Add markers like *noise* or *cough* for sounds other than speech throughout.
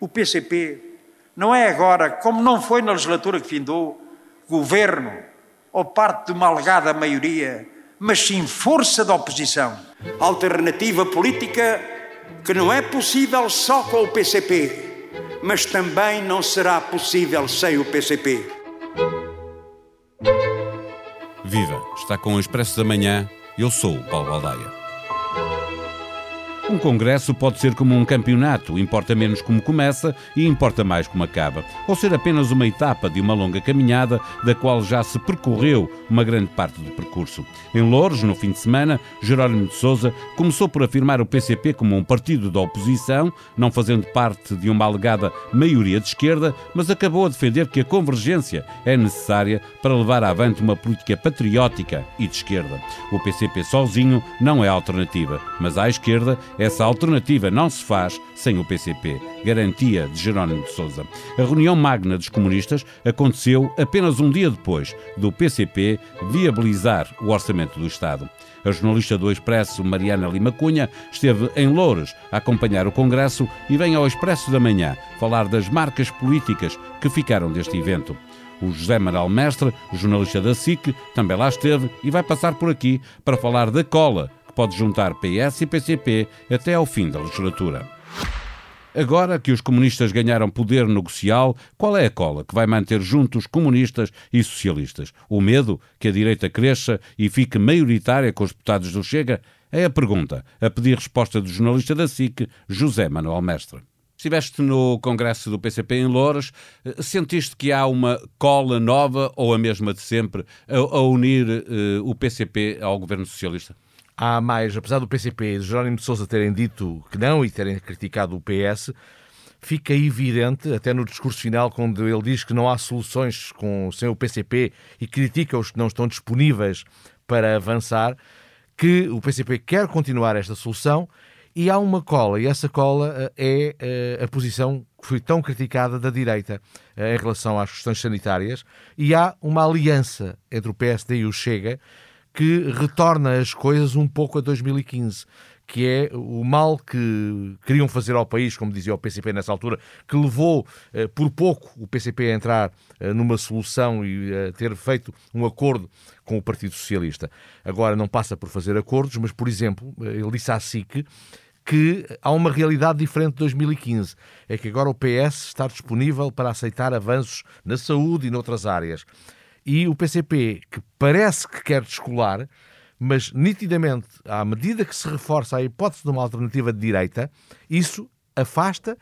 o PCP não é agora, como não foi na legislatura que findou, governo ou parte de uma alegada maioria, mas sim força da oposição. Alternativa política que não é possível só com o PCP, mas também não será possível sem o PCP. Viva! Está com o Expresso da Manhã. Eu sou o Paulo Baldaia. Um congresso pode ser como um campeonato, importa menos como começa e importa mais como acaba, ou ser apenas uma etapa de uma longa caminhada da qual já se percorreu uma grande parte do percurso. Em Louros, no fim de semana, Jerónimo de Sousa começou por afirmar o PCP como um partido da oposição, não fazendo parte de uma alegada maioria de esquerda, mas acabou a defender que a convergência é necessária para levar avante uma política patriótica e de esquerda. O PCP sozinho não é alternativa, mas à esquerda essa alternativa não se faz sem o PCP, garantia de Jerónimo de Sousa. A reunião magna dos comunistas aconteceu apenas um dia depois do PCP viabilizar o orçamento do Estado. A jornalista do Expresso, Mariana Lima Cunha, esteve em Louros a acompanhar o Congresso e vem ao Expresso da Manhã falar das marcas políticas que ficaram deste evento. O José Manuel Mestre, jornalista da SIC, também lá esteve e vai passar por aqui para falar da cola pode juntar PS e PCP até ao fim da legislatura. Agora que os comunistas ganharam poder negocial, qual é a cola que vai manter juntos comunistas e socialistas? O medo que a direita cresça e fique maioritária com os deputados do Chega? É a pergunta, a pedir resposta do jornalista da SIC, José Manuel Mestre. Estiveste no congresso do PCP em Louros, sentiste que há uma cola nova ou a mesma de sempre a, a unir uh, o PCP ao governo socialista? Há mais, apesar do PCP e de Jerónimo de Sousa terem dito que não e terem criticado o PS, fica evidente, até no discurso final, quando ele diz que não há soluções com, sem o PCP e critica os que não estão disponíveis para avançar, que o PCP quer continuar esta solução e há uma cola, e essa cola eh, é eh, a posição que foi tão criticada da direita eh, em relação às questões sanitárias, e há uma aliança entre o PSD e o Chega que retorna as coisas um pouco a 2015 que é o mal que queriam fazer ao país, como dizia o PCP nessa altura, que levou eh, por pouco o PCP a entrar eh, numa solução e a ter feito um acordo com o Partido Socialista. Agora não passa por fazer acordos, mas, por exemplo, eh, ele disse à SIC que há uma realidade diferente de 2015. É que agora o PS está disponível para aceitar avanços na saúde e noutras áreas e o PCP, que parece que quer descolar, mas nitidamente, à medida que se reforça a hipótese de uma alternativa de direita, isso afasta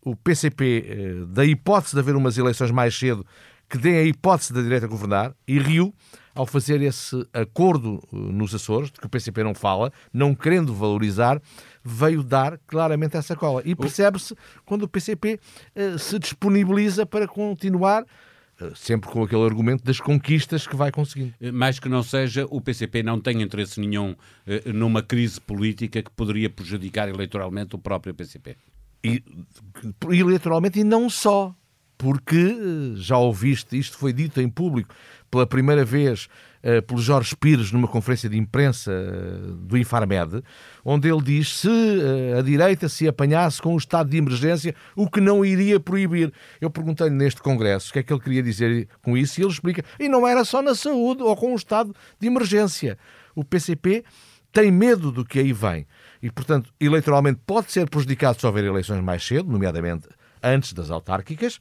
o PCP eh, da hipótese de haver umas eleições mais cedo que deem a hipótese da direita governar, e Rio, ao fazer esse acordo eh, nos Açores, de que o PCP não fala, não querendo valorizar, veio dar claramente essa cola. E percebe-se quando o PCP eh, se disponibiliza para continuar sempre com aquele argumento das conquistas que vai conseguindo. Eh, mais que não seja, o PCP não tem interesse nenhum eh, numa crise política que poderia prejudicar eleitoralmente o próprio PCP. E, eleitoralmente e não só, porque já ouviste, isto foi dito em público pela primeira vez uh, pelo Jorge Pires numa conferência de imprensa uh, do Infarmed, onde ele diz se uh, a direita se apanhasse com o estado de emergência, o que não iria proibir. Eu perguntei-lhe neste congresso o que é que ele queria dizer com isso e ele explica, e não era só na saúde ou com o estado de emergência. O PCP tem medo do que aí vem e, portanto, eleitoralmente pode ser prejudicado se houver eleições mais cedo, nomeadamente antes das autárquicas,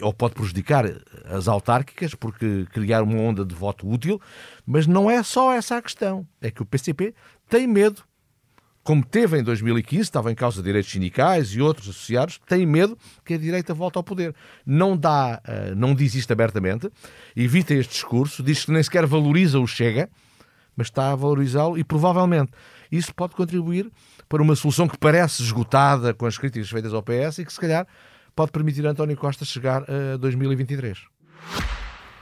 ou pode prejudicar as autárquicas, porque criar uma onda de voto útil, mas não é só essa a questão. É que o PCP tem medo, como teve em 2015, estava em causa direitos sindicais e outros associados, tem medo que a direita volte ao poder. Não dá, eh, não diz isto abertamente, evita este discurso, diz que nem sequer valoriza o Chega, mas está a valorizá-lo e provavelmente isso pode contribuir para uma solução que parece esgotada com as críticas feitas ao PS e que se calhar pode permitir a António Costa chegar a 2023.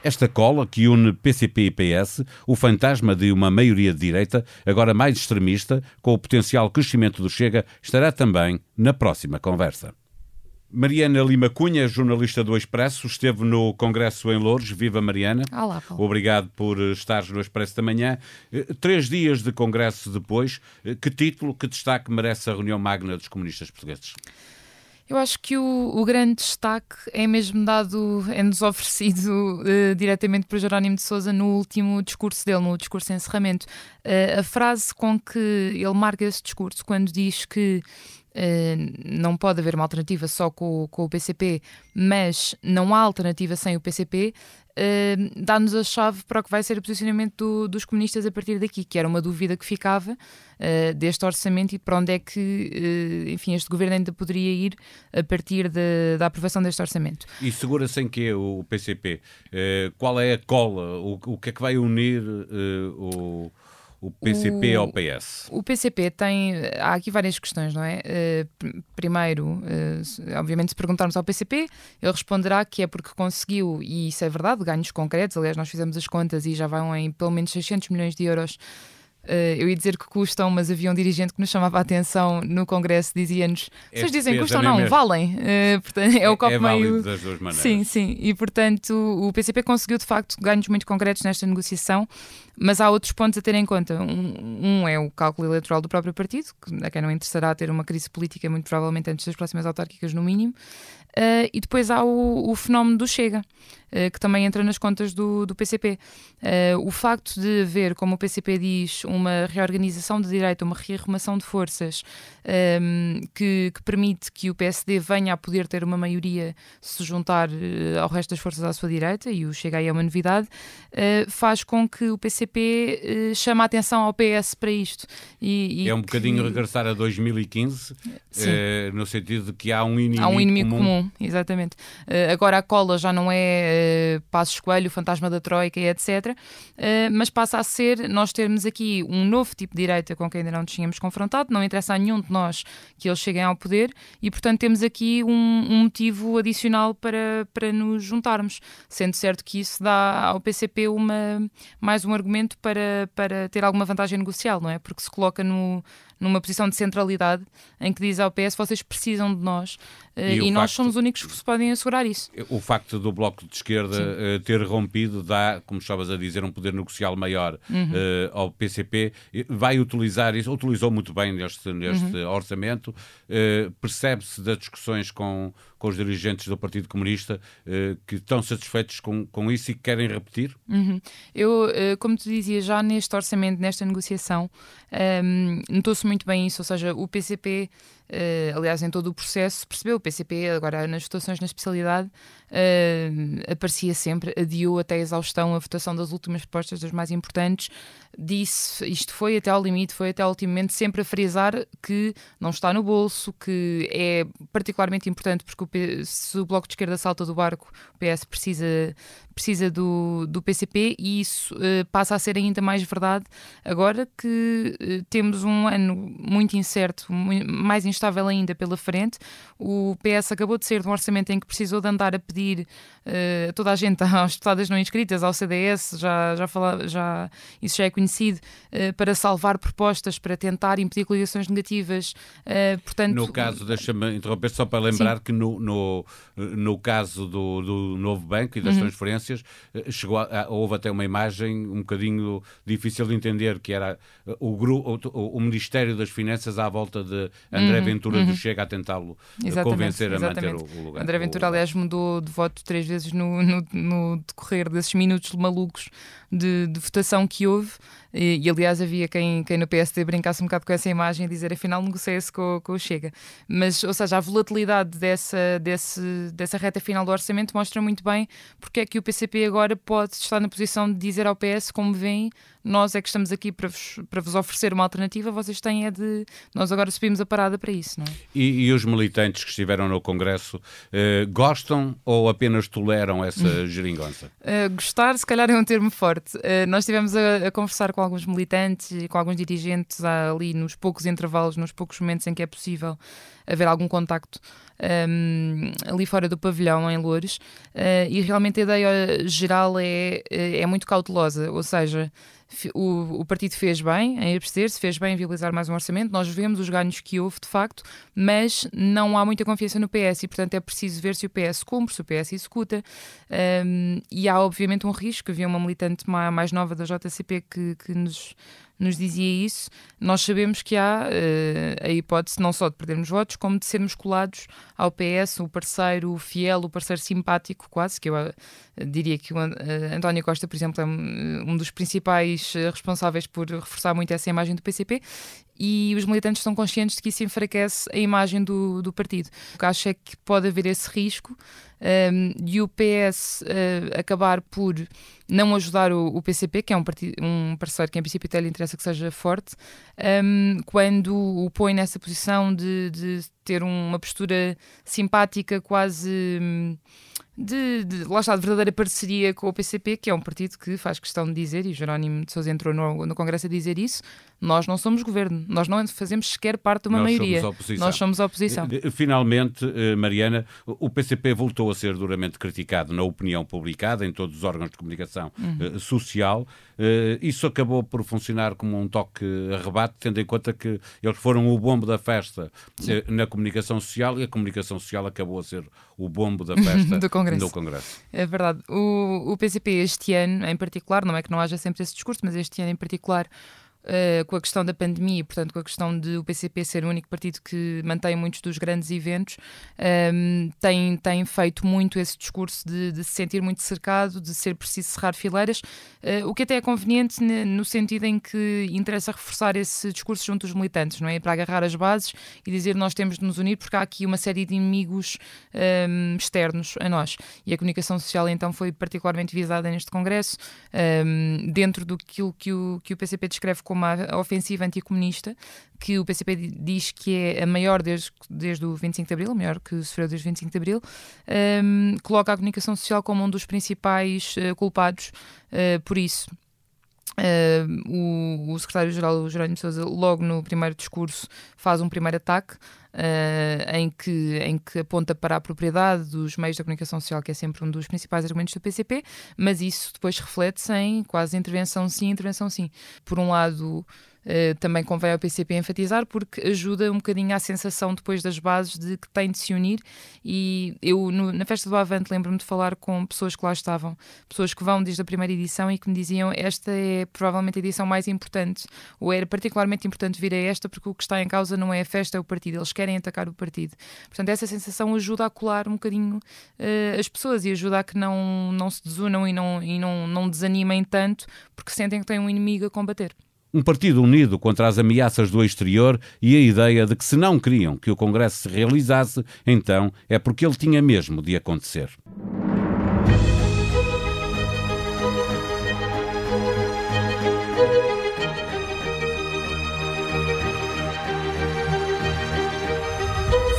Esta cola que une PCP e PS, o fantasma de uma maioria de direita, agora mais extremista, com o potencial crescimento do Chega, estará também na próxima conversa. Mariana Lima Cunha, jornalista do Expresso, esteve no Congresso em Louros. Viva Mariana. Olá, Paulo. Obrigado por estar no Expresso da Manhã. Eh, três dias de Congresso depois, eh, que título, que destaque merece a reunião magna dos comunistas portugueses? Eu acho que o, o grande destaque é mesmo dado, é-nos oferecido uh, *laughs* diretamente por Jerónimo de Souza no último discurso dele, no discurso de encerramento. Uh, a frase com que ele marca esse discurso, quando diz que não pode haver uma alternativa só com, com, o PCP, mas não há alternativa sem o PCP, uh, dá-nos a chave para o que vai ser o posicionamento do, dos comunistas a partir daqui, que era uma dúvida que ficava uh, deste orçamento e para onde é que, enfim, este governo ainda poderia ir a partir de, da aprovação deste orçamento. E segura-se em que o PCP? qual é a cola? O, o que é que vai unir o o PCP o, ao PS? O PCP tem. Há aqui várias questões, não é? Uh, primeiro, uh, obviamente, se perguntarmos ao PCP, ele responderá que é porque conseguiu, e isso é verdade, ganhos concretos. Aliás, nós fizemos as contas e já vão em pelo menos 600 milhões de euros Uh, eu ia dizer que custam, mas havia um dirigente que nos chamava a atenção no Congresso, dizia-nos: vocês dizem custam, não, mesmo. valem. Uh, portanto, é o copo é, é meio. das duas maneiras. Sim, sim. E portanto, o PCP conseguiu de facto ganhos muito concretos nesta negociação, mas há outros pontos a ter em conta. Um, um é o cálculo eleitoral do próprio partido, a quem não interessará ter uma crise política, muito provavelmente antes das próximas autárquicas, no mínimo. Uh, e depois há o, o fenómeno do Chega, uh, que também entra nas contas do, do PCP. Uh, eh, o facto de haver, como o PCP diz, uma reorganização de direito, uma rearrumação de forças um, que, que, permite que o PSD venha a poder ter uma maioria se juntar ao resto das forças à sua direita, e o Chega aí é uma novidade, faz com que o PCP chame a atenção ao PS para isto. E, e é um que... bocadinho regressar a 2015, no sentido de que há um inimigo, há um inimigo comum, comum exatamente. Uh, agora a cola já não é uh, Passos Coelho, Fantasma da Troika e etc. Mas passa a ser nós termos aqui um novo tipo de direita com quem ainda não nos tínhamos confrontado, não interessa a nenhum de nós que eles cheguem ao poder e, portanto, temos aqui um, um motivo adicional para, para nos juntarmos, sendo certo que isso dá ao PCP uma, mais um argumento para, para ter alguma vantagem negocial, não é? Porque se coloca no, numa posição de centralidade em que diz ao PS vocês precisam de nós e, e nós facto, somos os únicos que se podem assegurar isso. O facto do Bloco de Esquerda uh, ter rompido dá, como estavas a dizer, um poder negocial maior uhum. uh, ao PCP. Vai utilizar isso, utilizou muito bem neste, neste uhum. orçamento. Uh, Percebe-se das discussões com, com os dirigentes do Partido Comunista que estão satisfeitos com, com isso e que querem repetir? Uhum. Eu, como te dizia, já neste orçamento, nesta negociação, um, notou-se muito bem isso, ou seja, o PCP Uh, aliás, em todo o processo, percebeu? O PCP, agora nas votações na especialidade, uh, aparecia sempre, adiou até a exaustão a votação das últimas propostas, das mais importantes, disse isto foi até ao limite, foi até ao último momento, sempre a frisar que não está no bolso, que é particularmente importante porque o P, se o Bloco de Esquerda salta do barco, o PS precisa, precisa do, do PCP e isso uh, passa a ser ainda mais verdade agora que temos um ano muito incerto, muito, mais instável instável ainda pela frente. O PS acabou de ser de um orçamento em que precisou de andar a pedir uh, toda a gente, *laughs* às deputadas não inscritas, ao CDS, já, já, fala, já isso já é conhecido, uh, para salvar propostas, para tentar impedir coligações negativas. Uh, portanto, no caso, deixa-me interromper só para lembrar sim. que no, no, no caso do, do novo banco e das uhum. transferências, chegou a, houve até uma imagem um bocadinho difícil de entender, que era o, o, o Ministério das Finanças à volta de André uhum. Ventura uhum. do Chega a tentá-lo convencer a manter o, o lugar. André Ventura, aliás, mudou de voto três vezes no, no, no decorrer desses minutos malucos de, de votação que houve. E, e, aliás, havia quem, quem no PSD brincasse um bocado com essa imagem e dizer afinal negocia-se com, com o Chega. Mas, ou seja, a volatilidade dessa, desse, dessa reta final do orçamento mostra muito bem porque é que o PCP agora pode estar na posição de dizer ao PS, como vem, nós é que estamos aqui para vos, para vos oferecer uma alternativa, vocês têm é de. Nós agora subimos a parada para isso, não é? E, e os militantes que estiveram no Congresso eh, gostam ou apenas toleram essa *laughs* geringonça? Uh, gostar, se calhar, é um termo forte. Uh, nós estivemos a, a, conversar com alguns militantes e com alguns dirigentes ali nos poucos intervalos, nos poucos momentos em que é possível haver algum contacto um, ali fora do pavilhão, em Loures, uh, e realmente a ideia geral é, é muito cautelosa, ou seja, o, o partido fez bem em abster-se, fez bem em viabilizar mais um orçamento. Nós vemos os ganhos que houve, de facto, mas não há muita confiança no PS e, portanto, é preciso ver se o PS cumpre, se o PS executa. Um, e há, obviamente, um risco. Havia uma militante mais nova da JCP que, que nos nos dizia isso, nós sabemos que há uh, a hipótese não só de perdermos votos, como de sermos colados ao PS, o parceiro fiel, o parceiro simpático, quase, que eu uh, diria que o uh, António Costa, por exemplo, é um, um dos principais responsáveis por reforçar muito essa imagem do PCP e os militantes estão conscientes de que isso enfraquece a imagem do, do partido. O que acho é que pode haver esse risco um, e o PS uh, acabar por não ajudar o, o, PCP, que é um, um parceiro que em princípio até lhe interessa que seja forte, um, quando o põe nessa posição de, de ter uma postura simpática, quase. Um, de, de, lá está, de verdadeira parceria com o PCP, que é um partido que faz questão de dizer, e Jerónimo de Sousa entrou no, no Congresso a dizer isso, nós não somos governo, nós não fazemos sequer parte de uma nós maioria. Somos. Nós somos oposição. Finalmente, eh, Mariana, o PCP voltou a ser duramente criticado na opinião publicada, em todos os órgãos de comunicação uhum. social. Eh, isso acabou por funcionar como um toque a rebate, tendo em conta que eles foram o bombo da festa Sim. na comunicação social e a comunicação social acabou a ser o bombo da festa *laughs* do Congresso. No Congresso. É verdade. O, o PCP este ano, em particular, não é que não haja sempre esse discurso, mas este ano em particular Uh, com a questão da pandemia, portanto, com a questão de o PCP ser o único partido que mantém muitos dos grandes eventos, um, ehm, tem, tem feito muito esse discurso de, de, se sentir muito cercado, de ser preciso cerrar fileiras, uh, o que até é conveniente no sentido em que interessa reforçar esse discurso junto dos militantes, não é? Para agarrar as bases e dizer nós temos de nos unir porque há aqui uma série de inimigos um, ehm, externos a nós. E a comunicação social então foi particularmente visada neste Congresso, um, ehm, dentro do que o, que o PCP descreve como a ofensiva anticomunista, que o PCP diz que é a maior desde, desde o 25 de Abril, a maior que sofreu desde o 25 de Abril, um, coloca a comunicação social como um dos principais uh, culpados uh, por isso. Uh, o, o secretário-geral, Jerónimo Sousa, logo no primeiro discurso, faz um primeiro ataque uh, em, que, em que aponta para a propriedade dos meios da comunicação social, que é sempre um dos principais argumentos do PCP, mas isso depois reflete-se em quase intervenção sim, intervenção sim. Por um lado, Uh, também convém ao PCP enfatizar porque ajuda um bocadinho à sensação depois das bases de que tem de se unir e eu no, na festa do Avante lembro-me de falar com pessoas que lá estavam, pessoas que vão desde a primeira edição e que me diziam esta é provavelmente a edição mais importante ou era particularmente importante vir a esta porque o que está em causa não é a festa, é o partido, eles querem atacar o partido. Portanto, essa sensação ajuda a colar um bocadinho uh, as pessoas e ajuda a que não, não se desunam e, não, e não, não desanimem tanto porque sentem que têm um inimigo a combater. Um partido unido contra as ameaças do exterior e a ideia de que se não queriam que o Congresso se realizasse, então é porque ele tinha mesmo de acontecer.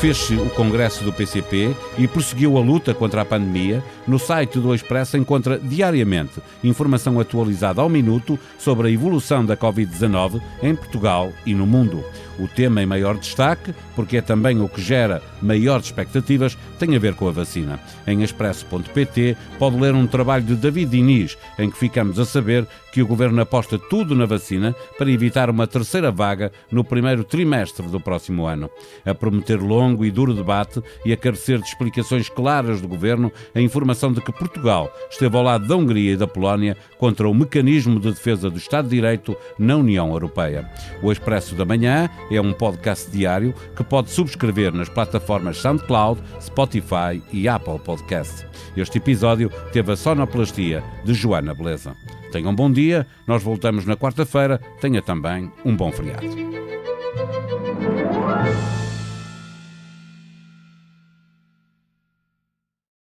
Fez-se o congresso do PCP e prosseguiu a luta contra a pandemia. No site do Expresso encontra diariamente informação atualizada ao minuto sobre a evolução da Covid-19 em Portugal e no mundo. O tema em maior destaque, porque é também o que gera maiores expectativas, tem a ver com a vacina. Em expresso.pt pode ler um trabalho de David Diniz, em que ficamos a saber que o governo aposta tudo na vacina para evitar uma terceira vaga no primeiro trimestre do próximo ano. A prometer longo e duro debate e a carecer de explicações claras do governo, a informação de que Portugal esteve ao lado da Hungria e da Polónia contra o mecanismo de defesa do Estado de Direito na União Europeia. O Expresso da Manhã é um podcast diário que pode subscrever nas plataformas SoundCloud, Spotify e Apple Podcast. Este episódio teve a sonoplastia de Joana Beleza. Tenham um bom dia, nós voltamos na quarta-feira. Tenha também um bom feriado.